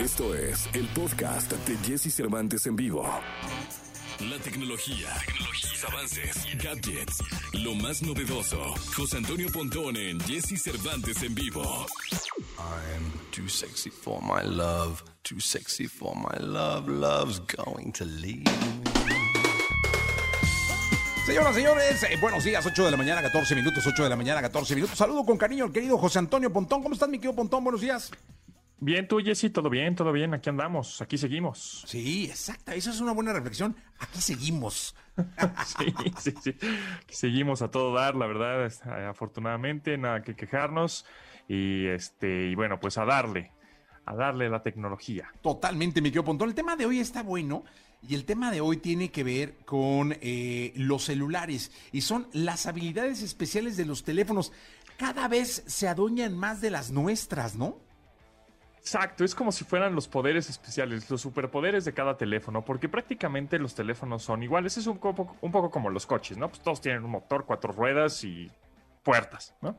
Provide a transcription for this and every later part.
Esto es el podcast de Jesse Cervantes en vivo. La tecnología, tecnología, avances, gadgets, lo más novedoso. José Antonio Pontón en Jesse Cervantes en vivo. I'm too sexy for my love, too sexy for my love, love's going to leave. Señoras, señores, eh, buenos días, 8 de la mañana, 14 minutos, 8 de la mañana, 14 minutos. Saludo con cariño al querido José Antonio Pontón. ¿Cómo estás, mi querido Pontón? Buenos días. Bien, tú, Jessy, todo bien, todo bien. Aquí andamos, aquí seguimos. Sí, exacta. Esa es una buena reflexión. Aquí seguimos. sí, sí, sí. Aquí seguimos a todo dar, la verdad. eh, Afortunadamente, nada que quejarnos. Y este, y bueno, pues a darle, a darle la tecnología. Totalmente, mi querido Pontón. El tema de hoy está bueno. Y el tema de hoy tiene que ver con eh, los celulares. Y son las habilidades especiales de los teléfonos. Cada vez se adueñan más de las nuestras, ¿no? Exacto, es como si fueran los poderes especiales, los superpoderes de cada teléfono, porque prácticamente los teléfonos son iguales. Es un poco, un poco como los coches, ¿no? Pues todos tienen un motor, cuatro ruedas y puertas, ¿no?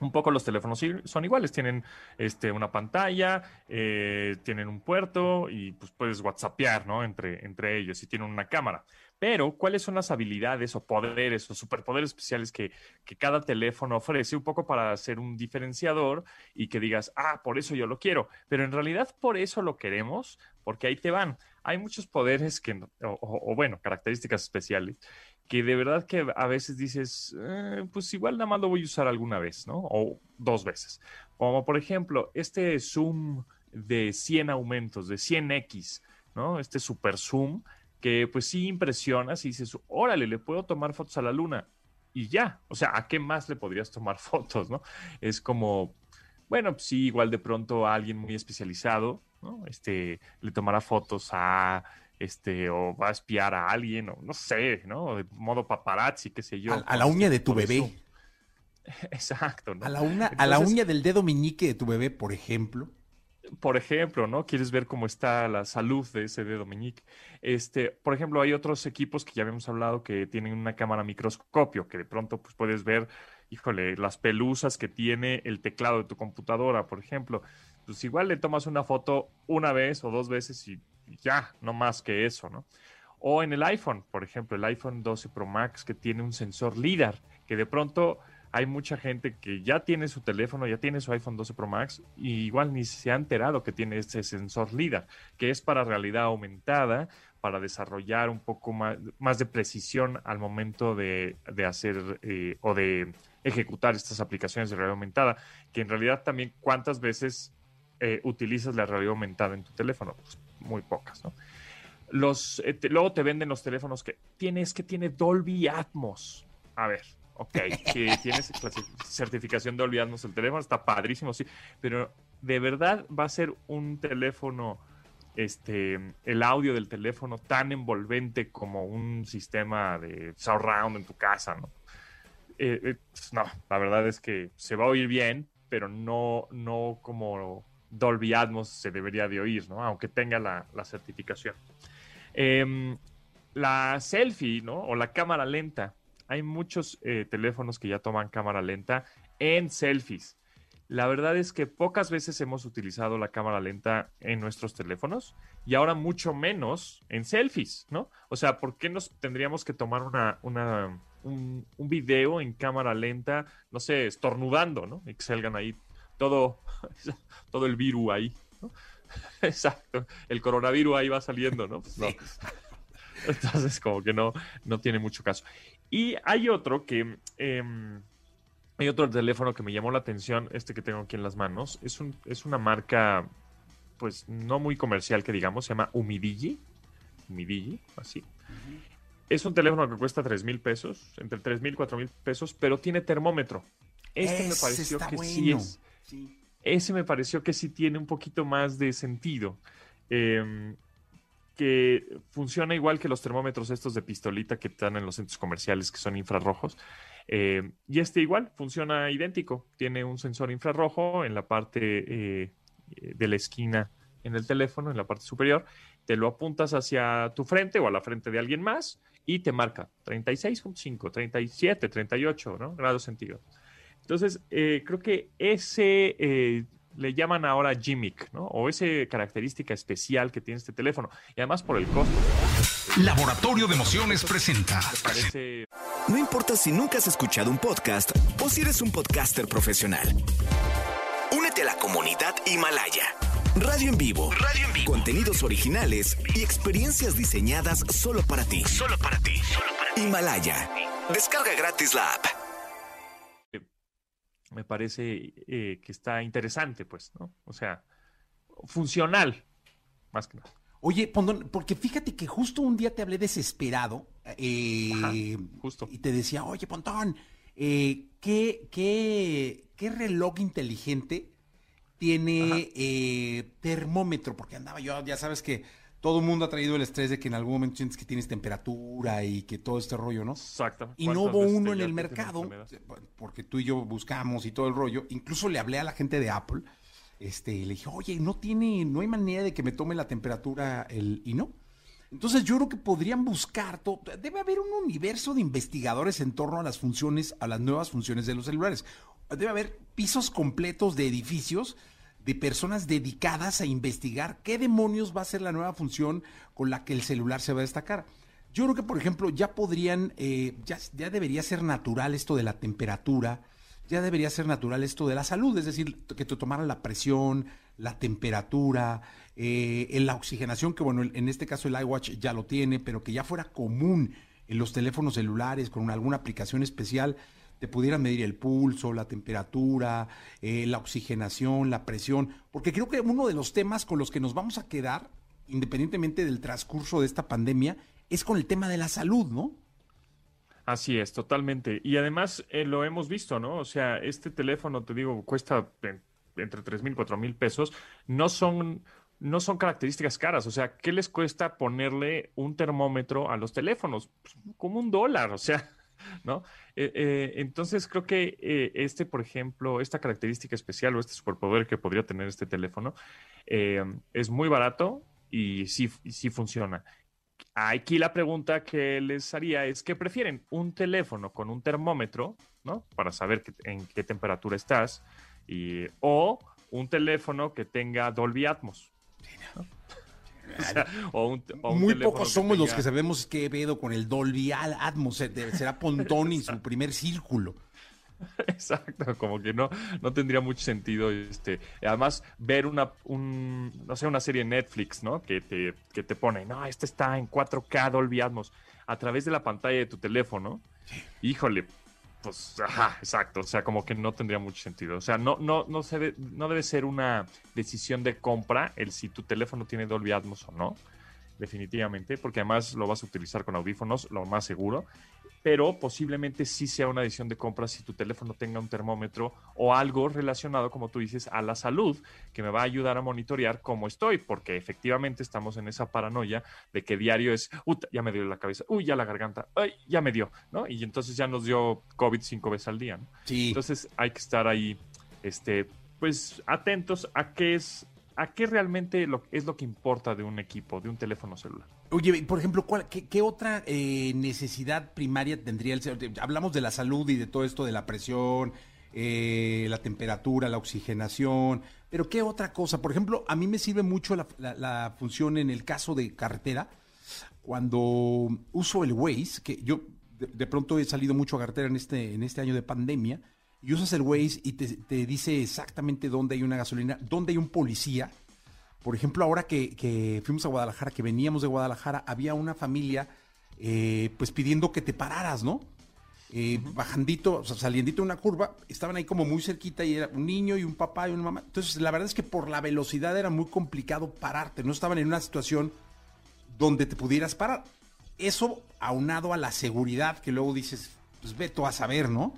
Un poco los teléfonos son iguales, tienen este, una pantalla, eh, tienen un puerto y pues puedes whatsappear, ¿no? Entre, entre ellos y tienen una cámara. Pero, ¿cuáles son las habilidades o poderes o superpoderes especiales que, que cada teléfono ofrece? Un poco para ser un diferenciador y que digas, ah, por eso yo lo quiero. Pero en realidad por eso lo queremos, porque ahí te van. Hay muchos poderes que, o, o- o, bueno, características especiales, que de verdad que a veces dices, "Eh, pues igual nada más lo voy a usar alguna vez, ¿no? O dos veces. Como por ejemplo, este zoom de 100 aumentos, de 100x, ¿no? Este super zoom que pues sí impresionas y dices, órale, le puedo tomar fotos a la luna y ya, o sea, ¿a qué más le podrías tomar fotos, no? Es como, bueno, pues sí, igual de pronto a alguien muy especializado, ¿no? Este, le tomará fotos a, este, o va a espiar a alguien, o no sé, ¿no? De modo paparazzi, qué sé yo. A, a la uña de tu eso. bebé. Exacto, ¿no? A la, una, a la uña del dedo meñique de tu bebé, por ejemplo. Por ejemplo, ¿no? Quieres ver cómo está la salud de ese dedo meñique. Este, por ejemplo, hay otros equipos que ya habíamos hablado que tienen una cámara microscopio, que de pronto pues, puedes ver, híjole, las pelusas que tiene el teclado de tu computadora, por ejemplo. Pues igual le tomas una foto una vez o dos veces y ya, no más que eso, ¿no? O en el iPhone, por ejemplo, el iPhone 12 Pro Max que tiene un sensor LIDAR, que de pronto hay mucha gente que ya tiene su teléfono, ya tiene su iPhone 12 Pro Max y igual ni se ha enterado que tiene ese sensor LIDAR, que es para realidad aumentada, para desarrollar un poco más, de precisión al momento de, hacer eh, o de ejecutar estas aplicaciones de realidad aumentada, que en realidad también cuántas veces eh, utilizas la realidad aumentada en tu teléfono, pues muy pocas, ¿no? Eh, luego te venden los teléfonos que tienes que tiene Dolby Atmos. A ver, ok, que tienes certificación Dolby Atmos el teléfono, está padrísimo, sí, pero de verdad va a ser un teléfono, este, el audio del teléfono tan envolvente como un sistema de surround en tu casa, ¿no? Eh, eh, pues, no, la verdad es que se va a oír bien, pero no, no como Dolby Atmos se debería de oír, ¿no? Aunque tenga la, la certificación. Em, la selfie, ¿no? O la cámara lenta. Hay muchos eh, teléfonos que ya toman cámara lenta en selfies. La verdad es que pocas veces hemos utilizado la cámara lenta en nuestros teléfonos y ahora mucho menos en selfies, ¿no? O sea, ¿por qué nos tendríamos que tomar una, una, un, un video en cámara lenta, no sé, estornudando, ¿no? Y que salgan ahí todo, todo el virus ahí, ¿no? Exacto, el coronavirus ahí va saliendo, ¿no? Pues no. Entonces, como que no, no tiene mucho caso. Y hay otro que, em, hay otro teléfono que me llamó la atención, este que tengo aquí en las manos. Es, un, es una marca, pues no muy comercial que digamos, se llama Umidigi. Umidigi, así. Es un teléfono que cuesta 3 mil pesos, entre 3 mil y 4 mil pesos, pero tiene termómetro. Este me pareció que sí es. Ese me pareció que sí tiene un poquito más de sentido. Em, que funciona igual que los termómetros estos de pistolita que están en los centros comerciales que son infrarrojos. Eh, y este igual funciona idéntico. Tiene un sensor infrarrojo en la parte eh, de la esquina en el teléfono, en la parte superior. Te lo apuntas hacia tu frente o a la frente de alguien más y te marca 36.5, 37, 38 ¿no? grados centígrados. Entonces, eh, creo que ese, le llaman ahora gimmick, ¿no? O esa característica especial que tiene este teléfono. Y además por el costo. Laboratorio de Emociones presenta. Parece No importa si nunca has escuchado un podcast o si eres un podcaster profesional. Únete a la comunidad Himalaya. Radio en vivo. Radio en vivo. Contenidos originales y experiencias diseñadas solo para ti. Solo para ti. Himalaya. Descarga gratis la app. Me parece eh, que está interesante, pues, ¿no? O sea, funcional, más que nada. Oye, Pondón, porque fíjate que justo un día te hablé desesperado eh, Ajá, justo. y te decía, oye, Pontón, eh, ¿qué, qué, qué reloj inteligente tiene eh, termómetro? Porque andaba yo, ya sabes que todo el mundo ha traído el estrés de que en algún momento sientes que tienes temperatura y que todo este rollo, ¿no? Exacto. Y no ¿Cuántas hubo uno en el mercado, enfermedad? porque tú y yo buscamos y todo el rollo. Incluso le hablé a la gente de Apple, este, y le dije, oye, no tiene, no hay manera de que me tome la temperatura el, y no. Entonces yo creo que podrían buscar, to- debe haber un universo de investigadores en torno a las funciones, a las nuevas funciones de los celulares. Debe haber pisos completos de edificios de personas dedicadas a investigar qué demonios va a ser la nueva función con la que el celular se va a destacar. Yo creo que, por ejemplo, ya podrían, eh, ya, ya debería ser natural esto de la temperatura, ya debería ser natural esto de la salud, es decir, que te tomaran la presión, la temperatura, eh, la oxigenación, que bueno, en este caso el iWatch ya lo tiene, pero que ya fuera común en los teléfonos celulares con alguna aplicación especial, te pudieran medir el pulso, la temperatura, eh, la oxigenación, la presión, porque creo que uno de los temas con los que nos vamos a quedar, independientemente del transcurso de esta pandemia, es con el tema de la salud, ¿no? Así es, totalmente. Y además eh, lo hemos visto, ¿no? O sea, este teléfono, te digo, cuesta en- entre 3 mil, 4 mil pesos. No son, no son características caras. O sea, ¿qué les cuesta ponerle un termómetro a los teléfonos? Pues, como un dólar, o sea, ¿no? Eh, eh, entonces creo que eh, este, por ejemplo, esta característica especial o este superpoder que podría tener este teléfono es muy barato y sí, sí funciona. Aquí la pregunta que les haría es, ¿qué prefieren? ¿Un teléfono con un termómetro, ¿no? Para saber en qué temperatura estás, y, o un teléfono que tenga Dolby Atmos. ¿no? O sea, o un- o un Muy pocos somos los que sabemos qué pedo con el Dolby Atmos. Será Pontón y su primer círculo. Exacto, como que no, no tendría mucho sentido. Este, además, ver una, un, no sé, una serie en Netflix, ¿no? Que te, que te pone, no, esta está en 4K Dolby Atmos, a través de la pantalla de tu teléfono. Híjole, pues, ajá, exacto. O sea, como que no tendría mucho sentido. O sea, no, no, no, se de- no debe ser una decisión de compra el si tu teléfono tiene Dolby Atmos o no. Definitivamente, porque además lo vas a utilizar con audífonos, lo más seguro pero posiblemente sí sea una decisión de compra si tu teléfono tenga un termómetro o algo relacionado, como tú dices, a la salud, que me va a ayudar a monitorear cómo estoy, porque efectivamente estamos en esa paranoia de que diario es, uy, ya me dio la cabeza, uy, ya la garganta, ay, ya me dio, ¿no? Y entonces ya nos dio COVID cinco veces al día, ¿no? Sí. Entonces hay que estar ahí, este, pues atentos a qué es, a qué realmente lo, es lo que importa de un equipo, de un teléfono celular. Oye, por ejemplo, ¿cuál, qué, otra eh, necesidad primaria tendría el celular? Hablamos de la salud y de todo esto de la presión, eh, la temperatura, la oxigenación, pero ¿qué otra cosa? Por ejemplo, a mí me sirve mucho la función en el caso de carretera, cuando uso el Waze, que yo de, de pronto he salido mucho a carretera en este, en este año de pandemia, y usas el Waze y te, te dice exactamente dónde hay una gasolina, dónde hay un policía. Por ejemplo, ahora que, que fuimos a Guadalajara, que veníamos de Guadalajara, había una familia eh, pues pidiendo que te pararas, ¿no? Eh, Bajandito, o sea, saliendito de una curva, estaban ahí como muy cerquita y era un niño y un papá y una mamá. Entonces, la verdad es que por la velocidad era muy complicado pararte, no estaban en una situación donde te pudieras parar. Eso aunado a la seguridad que luego dices, pues ve tú a saber, ¿no?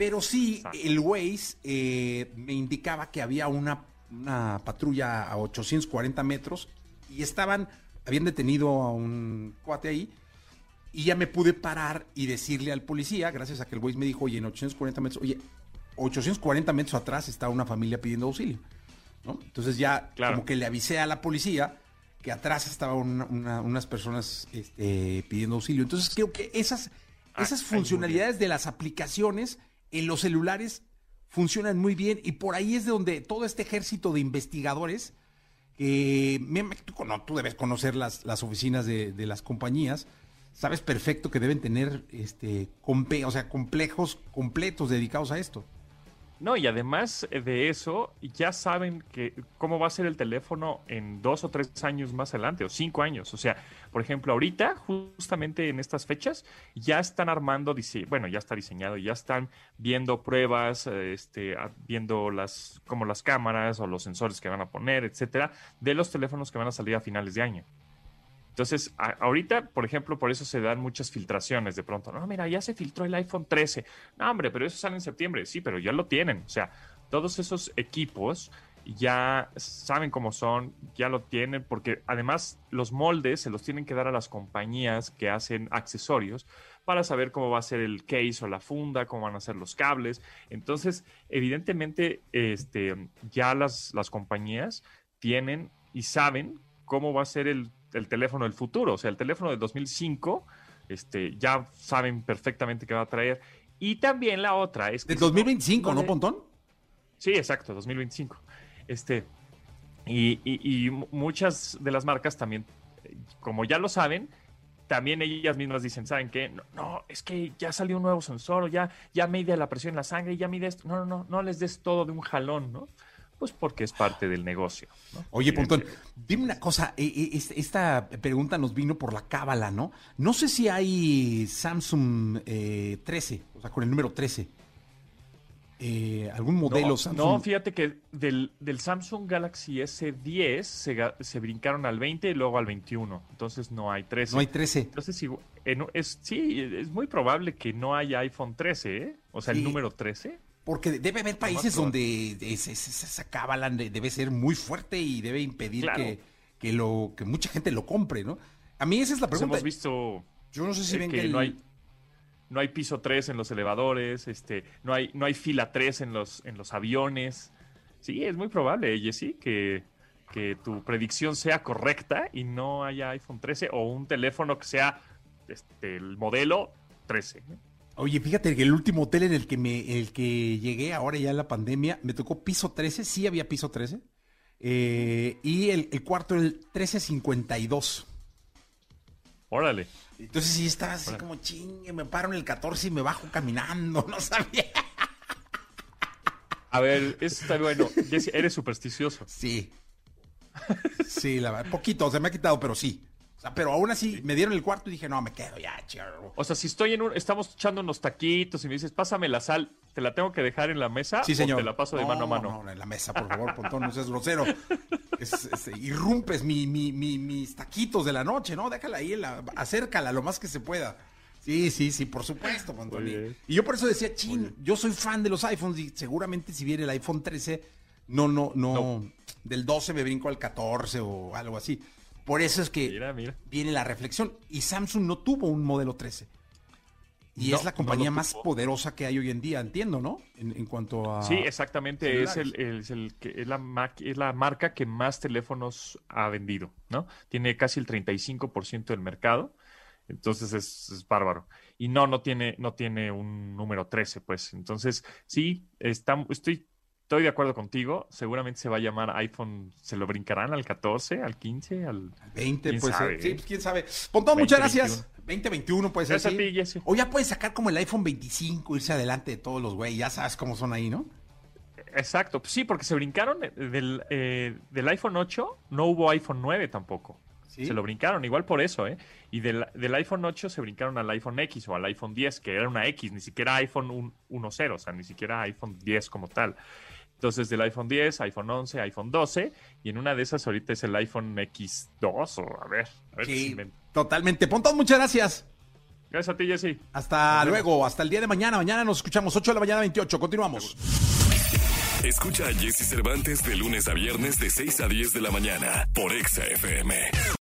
Pero sí, el Waze eh, me indicaba que había una, una patrulla a 840 metros y estaban, habían detenido a un cuate ahí y ya me pude parar y decirle al policía, gracias a que el Waze me dijo, oye, en 840 metros, oye, 840 metros atrás está una familia pidiendo auxilio. ¿no? Entonces ya Claro. como que le avisé a la policía que atrás estaban una- una- unas personas este, pidiendo auxilio. Entonces creo que esas, Ah, esas ay, funcionalidades de las aplicaciones en los celulares funcionan muy bien y por ahí es de donde todo este ejército de investigadores, que tú, tú debes conocer las, las oficinas de, de, las compañías, sabes perfecto que deben tener este, o sea, complejos completos dedicados a esto. No, y además de eso, ya saben que cómo va a ser el teléfono en dos o tres años más adelante, o cinco años. O sea, por ejemplo, ahorita, justamente en estas fechas, ya están armando, bueno, ya está diseñado, ya están viendo pruebas, este, viendo las, como las cámaras o los sensores que van a poner, etcétera, de los teléfonos que van a salir a finales de año. Entonces, ahorita, por ejemplo, por eso se dan muchas filtraciones de pronto. No, mira, ya se filtró el iPhone 13. No, hombre, pero eso sale en septiembre. Sí, pero ya lo tienen. O sea, todos esos equipos ya saben cómo son, ya lo tienen, porque además los moldes se los tienen que dar a las compañías que hacen accesorios para saber cómo va a ser el case o la funda, cómo van a ser los cables. Entonces, evidentemente, este, ya las, las compañías tienen y saben cómo va a ser el el teléfono del futuro, o sea, el teléfono del 2005, este, ya saben perfectamente qué va a traer. Y también la otra es que... Del 2025, ¿no, Pontón? Sí, exacto, 2025. Este, y, y, muchas de las marcas también, como ya lo saben, también ellas mismas dicen, ¿saben qué? No, es que ya salió un nuevo sensor, ya, ya mide la presión en la sangre, ya mide esto. No, no, no, no les des todo de un jalón, ¿no? Pues porque es parte del negocio. Oye, Pontón, dime una cosa, eh, eh, esta pregunta nos vino por la cábala, ¿no? No sé si hay Samsung 13, eh, o sea, con el número 13. ¿Algún modelo no, Samsung? No, fíjate que del, Samsung Galaxy S10 se, se, brincaron al 20 y luego al 21. Entonces no hay 13. No hay 13. Entonces es, sí, es muy probable que no haya iPhone 13, ¿eh? O sea, el número 13. Porque debe haber países donde esa, cábala debe ser muy fuerte y debe impedir que, lo, que mucha gente lo compre, ¿no? A mí esa es la pues pregunta. hemos visto Yo no sé si ven que, no hay no hay piso 3 en los elevadores, este, no hay no hay fila 3 en los en los aviones. Sí, es muy probable, Jessy, que que tu predicción sea correcta y no haya iPhone 13 o un teléfono que sea este, el modelo 13. Oye, fíjate que el último hotel en el que me, el que llegué ahora ya en la pandemia, me tocó piso 13, sí había piso 13. Eh, y el, cuarto el 1352. Órale. Entonces sí estaba así como chingue, me paro en el 14 y me bajo caminando, no sabía. A ver, eso está bueno. eres supersticioso. Sí. Sí, la verdad. Poquito, se me ha quitado, pero sí pero aún así me dieron el cuarto y dije, no, me quedo ya, chido. O sea, si estoy en un, estamos echando unos taquitos y me dices, pásame la sal, ¿te la tengo que dejar en la mesa? Sí, señor. te la paso de mano a mano? No, en la mesa, por favor, Pontón, no seas grosero. irrumpes mi, mis taquitos de la noche, ¿no? Déjala ahí, la, acércala lo más que se pueda. Sí, sí, sí, por supuesto, Pontón. Y yo por eso decía, chin, yo soy fan de los iPhones y seguramente si viene el iPhone 13, no, no, no, no. del 12 me brinco al 14 o algo así. Por eso es que viene la reflexión. Y Samsung no tuvo un modelo 13. Y es la compañía más poderosa que hay hoy en día, entiendo, ¿no? En, cuanto a. Sí, exactamente. Es, el, el, es, la, es la marca que más teléfonos ha vendido, ¿no? Tiene casi el 35% del mercado. Entonces es, bárbaro. Y no, no tiene, no tiene un número 13, pues. Entonces, sí, está, estoy estoy de acuerdo contigo. Seguramente se va a llamar iPhone. ¿Se lo brincarán al 14, al 15, al 20? Pues sí, pues, quién sabe. Pontón, muchas gracias. 2021 puede ser. Sí. O ya pueden sacar como el iPhone 25, irse adelante de todos los güey. Ya sabes cómo son ahí, ¿no? Exacto. Sí, porque se brincaron del, eh, del iPhone 8, no hubo iPhone 9 tampoco. Se lo brincaron, igual por eso, ¿eh? Y del, del, iPhone 8 se brincaron al iPhone X o al iPhone 10, que era una X, ni siquiera iPhone 1.0, o sea, ni siquiera iPhone 10 como tal. Entonces, del iPhone 10, iPhone 11, iPhone 12, y en una de esas ahorita es el iPhone X2, o a ver, a ver sí, totalmente. Pontón, muchas gracias. Gracias a ti, Jesse. Hasta luego, hasta el día de mañana. Mañana nos escuchamos 8 de la mañana 28. Continuamos. Escucha a Jesse Cervantes de lunes a viernes de 6 a 10 de la mañana por Exa FM.